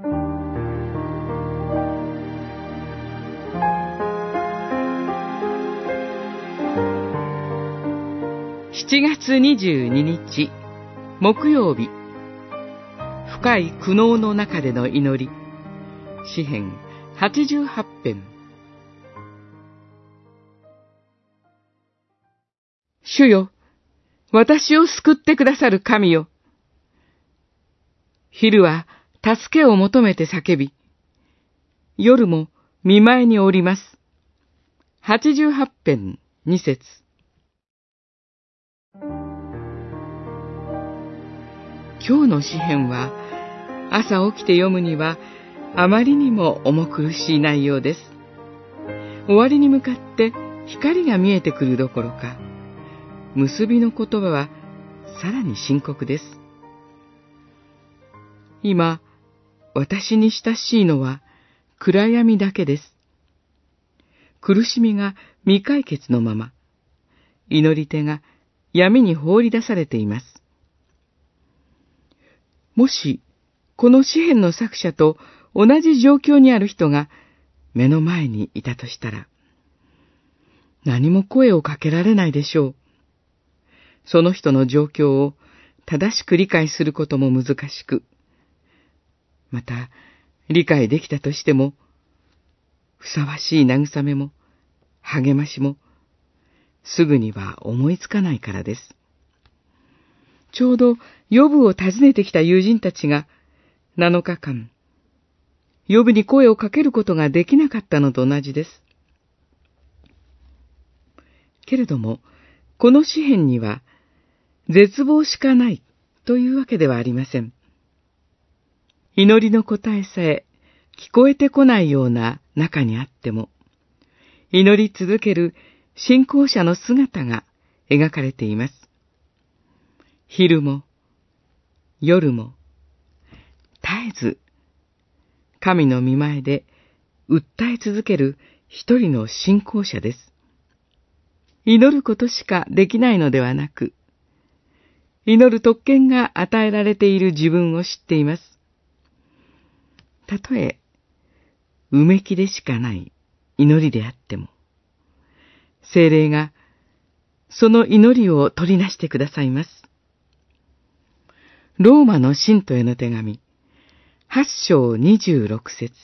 7月22日、木曜日。深い苦悩の中での祈り。詩編88編。主よ、私を救ってくださる神よ。昼は助けを求めて叫び、夜も見舞いにおります。88編2節今日の詩篇は、朝起きて読むには、あまりにも重苦しい内容です。終わりに向かって光が見えてくるどころか、結びの言葉はさらに深刻です。今、私に親しいのは暗闇だけです。苦しみが未解決のまま、祈り手が闇に放り出されています。もし、この詩篇の作者と同じ状況にある人が目の前にいたとしたら、何も声をかけられないでしょう。その人の状況を正しく理解することも難しく、また、理解できたとしても、ふさわしい慰めも、励ましも、すぐには思いつかないからです。ちょうど、ヨブを訪ねてきた友人たちが、7日間、ヨブに声をかけることができなかったのと同じです。けれども、この詩篇には、絶望しかないというわけではありません。祈りの答えさえ聞こえてこないような中にあっても、祈り続ける信仰者の姿が描かれています。昼も、夜も、絶えず、神の見前で訴え続ける一人の信仰者です。祈ることしかできないのではなく、祈る特権が与えられている自分を知っています。たとえ、うめきでしかない祈りであっても、精霊がその祈りを取りなしてくださいます。ローマの信徒への手紙、八章二十六節